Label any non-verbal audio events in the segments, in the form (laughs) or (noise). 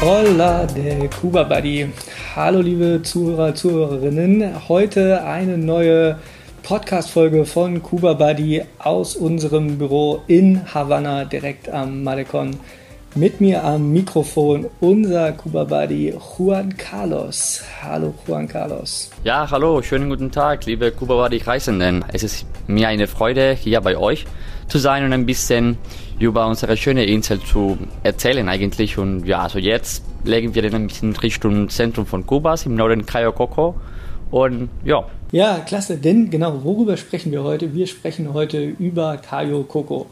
Hola, der Kuba Buddy. Hallo, liebe Zuhörer, Zuhörerinnen. Heute eine neue Podcast-Folge von Kuba Buddy aus unserem Büro in Havanna, direkt am Malecon. Mit mir am Mikrofon unser Kuba Buddy Juan Carlos. Hallo Juan Carlos. Ja, hallo, schönen guten Tag, liebe Kuba Buddy Reisenden. Es ist mir eine Freude, hier bei euch zu sein und ein bisschen über unsere schöne Insel zu erzählen eigentlich. Und ja, also jetzt legen wir den ein bisschen Richtung Zentrum von Kubas im Norden Cayo Coco. Und ja. Ja, klasse, denn genau, worüber sprechen wir heute? Wir sprechen heute über Cayo Coco.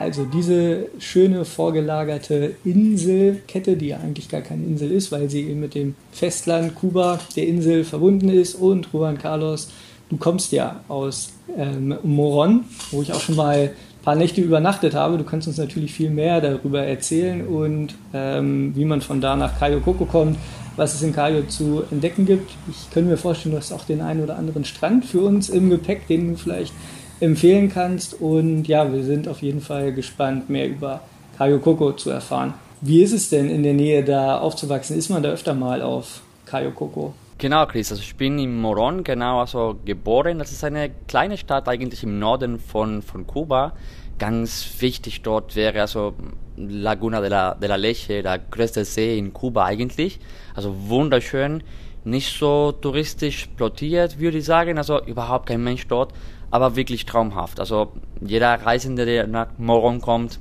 Also diese schöne vorgelagerte Inselkette, die ja eigentlich gar keine Insel ist, weil sie eben mit dem Festland Kuba, der Insel, verbunden ist. Und Juan Carlos, du kommst ja aus ähm, Moron, wo ich auch schon mal ein paar Nächte übernachtet habe. Du kannst uns natürlich viel mehr darüber erzählen und ähm, wie man von da nach Cayo Coco kommt, was es in Cayo zu entdecken gibt. Ich könnte mir vorstellen, du hast auch den einen oder anderen Strand für uns im Gepäck, den du vielleicht empfehlen kannst. Und ja, wir sind auf jeden Fall gespannt, mehr über Cayo Coco zu erfahren. Wie ist es denn in der Nähe da aufzuwachsen? Ist man da öfter mal auf Cayo Coco? Genau, Chris. Also ich bin in Moron, genau, also geboren. Das ist eine kleine Stadt eigentlich im Norden von, von Kuba. Ganz wichtig dort wäre also Laguna de la, de la Leche, der größte See in Kuba eigentlich. Also wunderschön, nicht so touristisch plottiert, würde ich sagen. Also überhaupt kein Mensch dort aber wirklich traumhaft. Also jeder Reisende, der nach Moron kommt,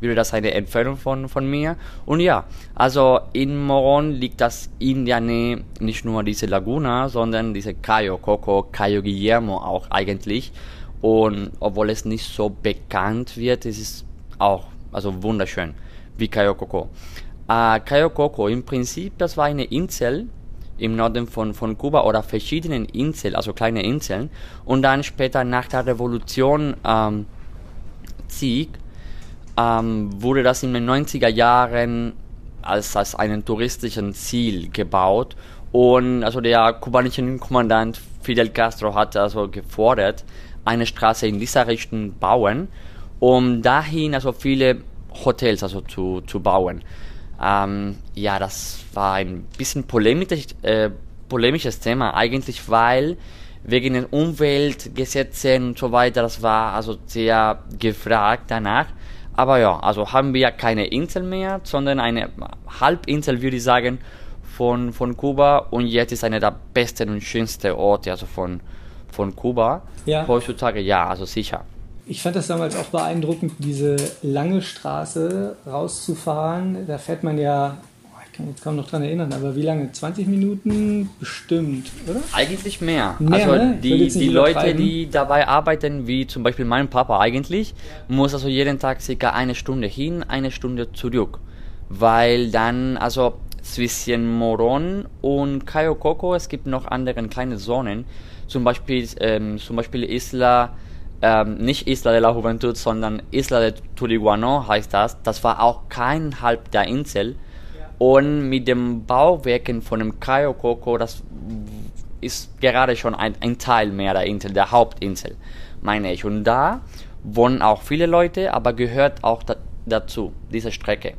würde das eine Empfehlung von, von mir. Und ja, also in Moron liegt das in der Nähe nicht nur diese Laguna, sondern diese Cayo Coco, Cayo Guillermo auch eigentlich. Und obwohl es nicht so bekannt wird, ist es auch also wunderschön wie Cayo Coco. Äh, Cayo Coco im Prinzip, das war eine Insel, im Norden von, von Kuba oder verschiedenen Inseln, also kleine Inseln. Und dann später nach der Revolution ähm, Sieg ähm, wurde das in den 90er Jahren als, als einen touristischen Ziel gebaut. Und also der kubanische Kommandant Fidel Castro hat also gefordert, eine Straße in dieser Richtung bauen, um dahin also viele Hotels also zu, zu bauen. Ähm, ja, das war ein bisschen polemisch, äh, polemisches Thema eigentlich, weil wegen den Umweltgesetzen und so weiter, das war also sehr gefragt danach. Aber ja, also haben wir keine Insel mehr, sondern eine Halbinsel, würde ich sagen, von, von Kuba. Und jetzt ist einer der besten und schönsten Orte also von, von Kuba. Ja. Heutzutage, ja, also sicher ich fand das damals auch beeindruckend, diese lange Straße rauszufahren. Da fährt man ja, ich kann mich jetzt kaum noch dran erinnern, aber wie lange? 20 Minuten bestimmt, oder? Eigentlich mehr. mehr also ne? die, die Leute, die dabei arbeiten, wie zum Beispiel mein Papa eigentlich, muss also jeden Tag circa eine Stunde hin, eine Stunde zurück. Weil dann, also zwischen Moron und Cayo Coco, es gibt noch andere kleine Zonen, zum Beispiel, ähm, zum Beispiel Isla ähm, nicht Isla de la Juventud, sondern Isla de Turiguano heißt das. Das war auch kein Halb der Insel. Und mit dem Bauwerken von dem Cayo Coco, das ist gerade schon ein, ein Teil mehr der Insel, der Hauptinsel, meine ich. Und da wohnen auch viele Leute, aber gehört auch da, dazu, diese Strecke.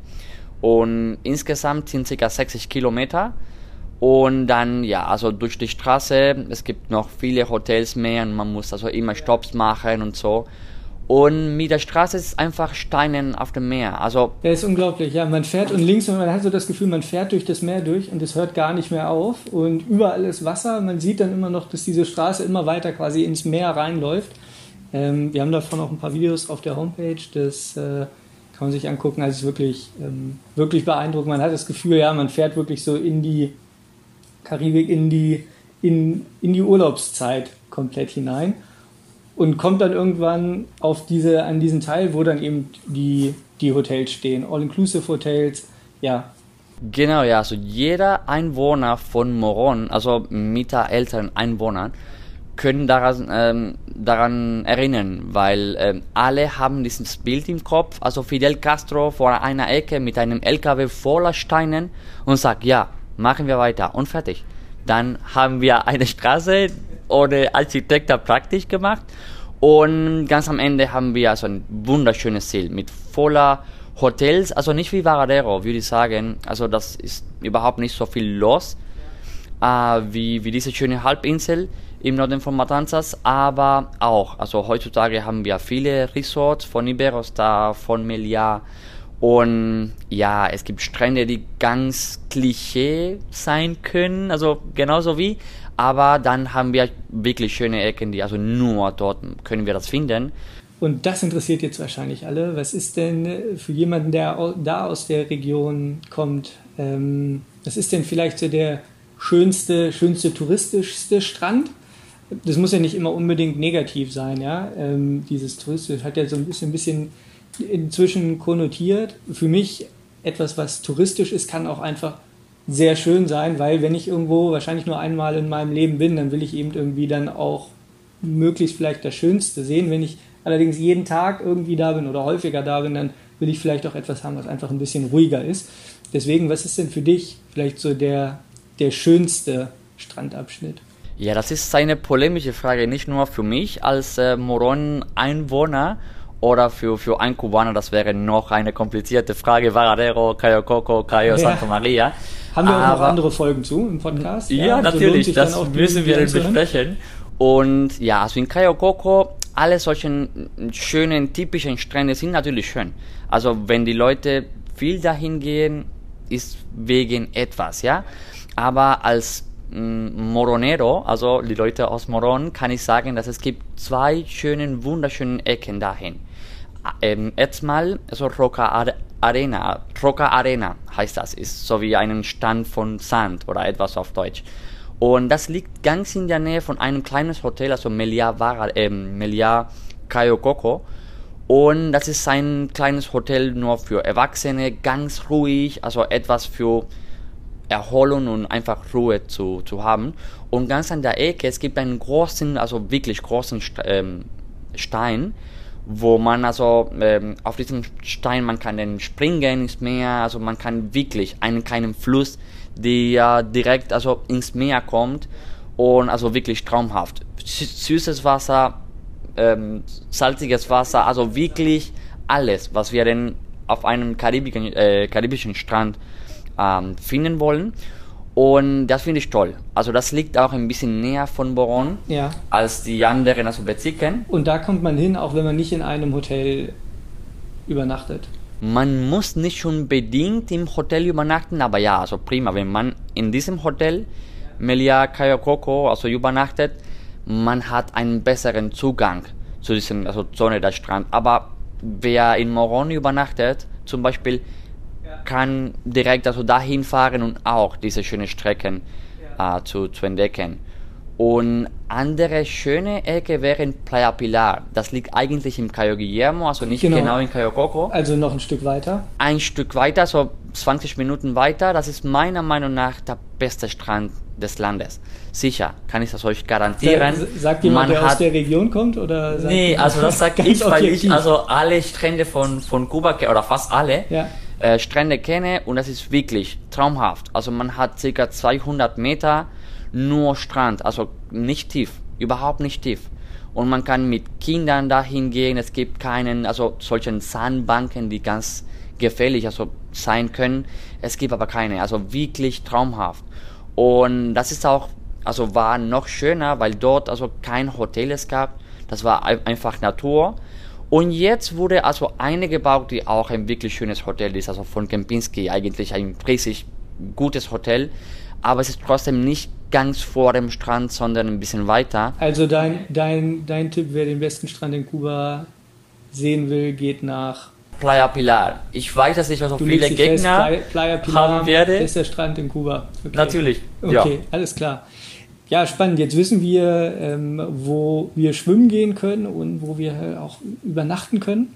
Und insgesamt sind ca. 60 Kilometer und dann, ja, also durch die Straße, es gibt noch viele Hotels mehr und man muss also immer Stops machen und so. Und mit der Straße ist es einfach Steinen auf dem Meer. Also ja, ist unglaublich. Ja, man fährt und links und man hat so das Gefühl, man fährt durch das Meer durch und es hört gar nicht mehr auf. Und überall ist Wasser. Man sieht dann immer noch, dass diese Straße immer weiter quasi ins Meer reinläuft. Ähm, wir haben davon auch ein paar Videos auf der Homepage. Das äh, kann man sich angucken. Also es ist wirklich, ähm, wirklich beeindruckend. Man hat das Gefühl, ja, man fährt wirklich so in die Karibik in die, in, in die Urlaubszeit komplett hinein und kommt dann irgendwann auf diese, an diesen Teil, wo dann eben die, die Hotels stehen, All-Inclusive-Hotels, ja. Genau, ja, also jeder Einwohner von Moron, also mit älteren Einwohnern, können daran, ähm, daran erinnern, weil ähm, alle haben dieses Bild im Kopf, also Fidel Castro vor einer Ecke mit einem LKW voller Steinen und sagt, ja, machen wir weiter und fertig. Dann haben wir eine Straße ohne Architekt praktisch gemacht und ganz am Ende haben wir so ein wunderschönes Ziel mit voller Hotels, also nicht wie Varadero, würde ich sagen. Also das ist überhaupt nicht so viel los äh, wie, wie diese schöne Halbinsel im Norden von Matanzas, aber auch, also heutzutage haben wir viele Resorts von Iberostar, von Meliá und ja, es gibt Strände, die ganz klischee sein können, also genauso wie, aber dann haben wir wirklich schöne Ecken, die also nur dort können wir das finden. Und das interessiert jetzt wahrscheinlich alle. Was ist denn für jemanden, der da aus der Region kommt, ähm, was ist denn vielleicht so der schönste, schönste, touristischste Strand? Das muss ja nicht immer unbedingt negativ sein, ja. Ähm, dieses Touristische hat ja so ein bisschen, ein bisschen inzwischen konnotiert. Für mich etwas, was touristisch ist, kann auch einfach sehr schön sein, weil wenn ich irgendwo wahrscheinlich nur einmal in meinem Leben bin, dann will ich eben irgendwie dann auch möglichst vielleicht das Schönste sehen. Wenn ich allerdings jeden Tag irgendwie da bin oder häufiger da bin, dann will ich vielleicht auch etwas haben, was einfach ein bisschen ruhiger ist. Deswegen, was ist denn für dich vielleicht so der, der schönste Strandabschnitt? Ja, das ist eine polemische Frage, nicht nur für mich als äh, Moron-Einwohner oder für, für einen Kubaner, das wäre noch eine komplizierte Frage, Varadero, Cayo Coco, Cayo ja. Santa Maria. Haben wir auch noch andere Folgen zu im Podcast? Ja, ja natürlich, das müssen wir besprechen. Und ja, also in Cayo Coco alle solchen schönen, typischen Strände sind natürlich schön. Also wenn die Leute viel dahin gehen, ist wegen etwas, ja. Aber als Moronero, also die Leute aus Moron, kann ich sagen, dass es gibt zwei schönen, wunderschönen Ecken dahin. Ähm, jetzt mal, also Roca Arena, Roca Arena heißt das, ist so wie ein Stand von Sand oder etwas auf Deutsch. Und das liegt ganz in der Nähe von einem kleinen Hotel, also Melia, Vara, äh, Melia Cayo Coco. Und das ist ein kleines Hotel nur für Erwachsene, ganz ruhig, also etwas für Erholung und einfach Ruhe zu, zu haben. Und ganz an der Ecke, es gibt einen großen, also wirklich großen ähm, Stein, wo man also ähm, auf diesem Stein, man kann dann springen ins Meer, also man kann wirklich einen kleinen Fluss ja direkt also ins Meer kommt und also wirklich traumhaft. Süßes Wasser, ähm, salziges Wasser, also wirklich alles, was wir denn auf einem karibischen, äh, karibischen Strand ähm, finden wollen. Und das finde ich toll. Also das liegt auch ein bisschen näher von Boron ja. als die anderen also Bezirken. Und da kommt man hin, auch wenn man nicht in einem Hotel übernachtet man muss nicht unbedingt im Hotel übernachten, aber ja, also prima, wenn man in diesem Hotel Melia Kayokoko also übernachtet, man hat einen besseren Zugang zu diesem also Zone der Strand. Aber wer in Moron übernachtet, zum Beispiel, kann direkt also dahin fahren und auch diese schönen Strecken äh, zu, zu entdecken. Und andere schöne Ecke wäre in Playa Pilar. Das liegt eigentlich im Cayo Guillermo, also nicht genau, genau in Cayo Coco. Also noch ein Stück weiter? Ein Stück weiter, so 20 Minuten weiter. Das ist meiner Meinung nach der beste Strand des Landes. Sicher, kann ich das euch garantieren. Sagt jemand, Man der hat, aus der Region kommt? Oder nee, also das (laughs) sage ich, weil ich also alle Strände von, von Kuba, oder fast alle, ja. Äh, Strände kenne und das ist wirklich traumhaft. Also man hat circa 200 Meter nur Strand, also nicht tief, überhaupt nicht tief. Und man kann mit Kindern dahin gehen. Es gibt keinen, also solchen Sandbanken, die ganz gefährlich also sein können. Es gibt aber keine, also wirklich traumhaft. Und das ist auch, also war noch schöner, weil dort also kein Hotel es gab. Das war einfach Natur. Und jetzt wurde also eine gebaut, die auch ein wirklich schönes Hotel ist, also von Kempinski eigentlich ein riesig gutes Hotel aber es ist trotzdem nicht ganz vor dem Strand, sondern ein bisschen weiter. Also dein, dein, dein Tipp, wer den besten Strand in Kuba sehen will, geht nach Playa Pilar. Ich weiß, dass ich so du viele Gegner fest, Playa, Pilar haben werde. Das ist der Strand in Kuba. Okay. Natürlich. Okay, ja. alles klar. Ja, spannend. Jetzt wissen wir, ähm, wo wir schwimmen gehen können und wo wir auch übernachten können.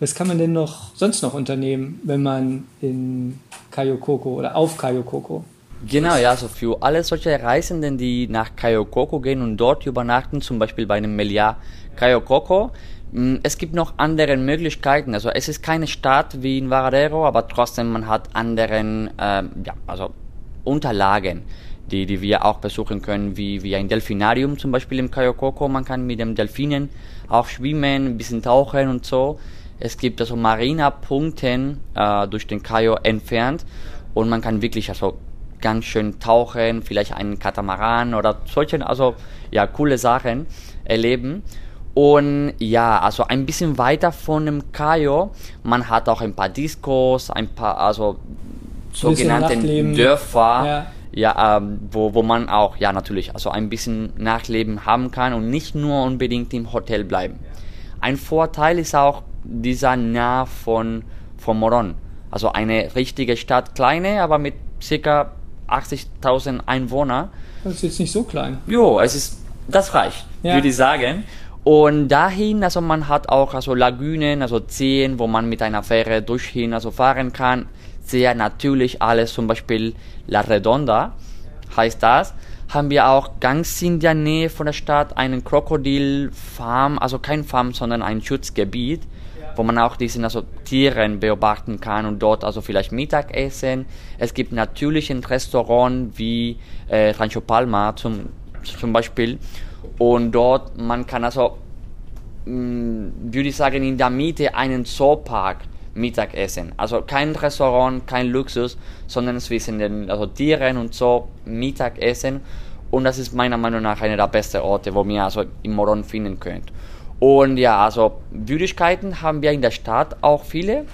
Was kann man denn noch sonst noch unternehmen, wenn man in Cayo Coco oder auf Cayo Coco Genau, ja, also für alle solche Reisenden, die nach Kayokoko gehen und dort übernachten, zum Beispiel bei einem Meliá Kayokoko, mm, es gibt noch andere Möglichkeiten. Also es ist keine Stadt wie in Varadero, aber trotzdem man hat anderen, ähm, ja, also Unterlagen, die, die wir auch besuchen können, wie, wie ein Delfinarium zum Beispiel im Kayokoko. Man kann mit dem Delfinen auch schwimmen, ein bisschen tauchen und so. Es gibt also Marina-Punkte äh, durch den Cayo entfernt und man kann wirklich also ganz schön tauchen, vielleicht einen Katamaran oder solche, also ja, coole Sachen erleben. Und ja, also ein bisschen weiter von dem Cayo, man hat auch ein paar Discos, ein paar, also sogenannte Dörfer, ja, ja ähm, wo, wo man auch, ja natürlich, also ein bisschen Nachleben haben kann und nicht nur unbedingt im Hotel bleiben. Ein Vorteil ist auch dieser nah von, von Moron. Also eine richtige Stadt, kleine, aber mit ca. 80.000 Einwohnern. Das ist jetzt nicht so klein. Jo, es ist, das reicht, ja. würde ich sagen. Und dahin, also man hat auch also Lagünen, also Seen, wo man mit einer Fähre durchhin also fahren kann. Sehr natürlich alles, zum Beispiel La Redonda heißt das. Haben wir auch ganz in der Nähe von der Stadt einen Krokodilfarm, also kein Farm, sondern ein Schutzgebiet wo man auch diesen also Tieren beobachten kann und dort also vielleicht Mittag essen. Es gibt natürlich ein Restaurant wie äh, Rancho Palma zum, zum Beispiel und dort man kann also mh, mm, würde ich sagen in der Miete einen Zoopark Mittagessen. Also kein Restaurant, kein Luxus, sondern zwischen den also Tieren und so Mittagessen. Und das ist meiner Meinung nach einer der besten Orte, wo ihr also im Moron finden könnt. Und ja, also Würdigkeiten haben wir in der Stadt auch viele.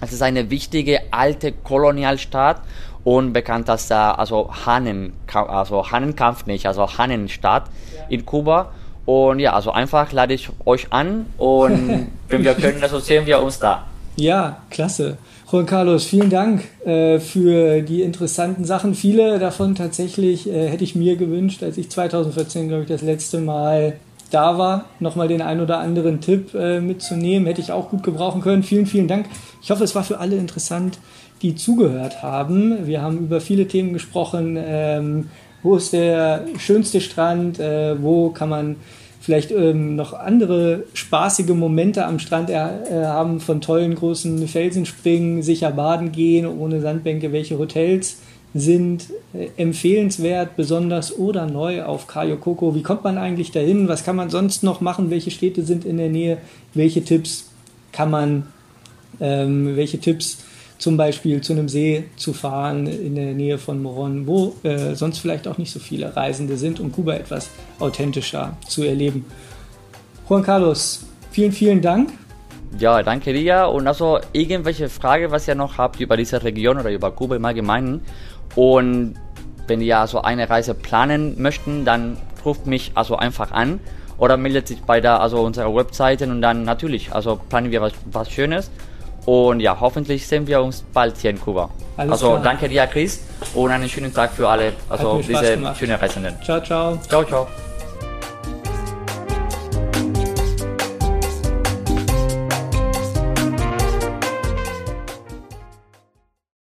Es ist eine wichtige alte Kolonialstadt und bekannt als der also Hannen, also Hannenkampf nicht, also Hannenstadt in Kuba. Und ja, also einfach lade ich euch an und (laughs) wenn wir können, also sehen wir uns da. Ja, klasse. Juan Carlos, vielen Dank äh, für die interessanten Sachen. Viele davon tatsächlich äh, hätte ich mir gewünscht, als ich 2014, glaube ich, das letzte Mal da war, nochmal den ein oder anderen Tipp äh, mitzunehmen. Hätte ich auch gut gebrauchen können. Vielen, vielen Dank. Ich hoffe, es war für alle interessant, die zugehört haben. Wir haben über viele Themen gesprochen. Ähm, wo ist der schönste Strand? Äh, wo kann man vielleicht ähm, noch andere spaßige Momente am Strand äh, haben, von tollen großen Felsenspringen, sicher baden gehen, ohne Sandbänke, welche Hotels sind äh, empfehlenswert, besonders oder neu auf Cayo Coco? Wie kommt man eigentlich dahin? Was kann man sonst noch machen? Welche Städte sind in der Nähe? Welche Tipps kann man, ähm, welche Tipps zum Beispiel zu einem See zu fahren in der Nähe von Moron, wo äh, sonst vielleicht auch nicht so viele Reisende sind, um Kuba etwas authentischer zu erleben? Juan Carlos, vielen, vielen Dank. Ja, danke dir. Und also irgendwelche Frage, was ihr noch habt über diese Region oder über Kuba im Allgemeinen und wenn ihr also eine Reise planen möchten, dann ruft mich also einfach an oder meldet sich bei der, also unserer Webseite und dann natürlich, also planen wir was, was Schönes. Und ja, hoffentlich sehen wir uns bald hier in Kuba. Alles also klar. danke dir, Chris, und einen schönen Tag für alle, also diese schönen Reisenden. Ciao, ciao. Ciao, ciao.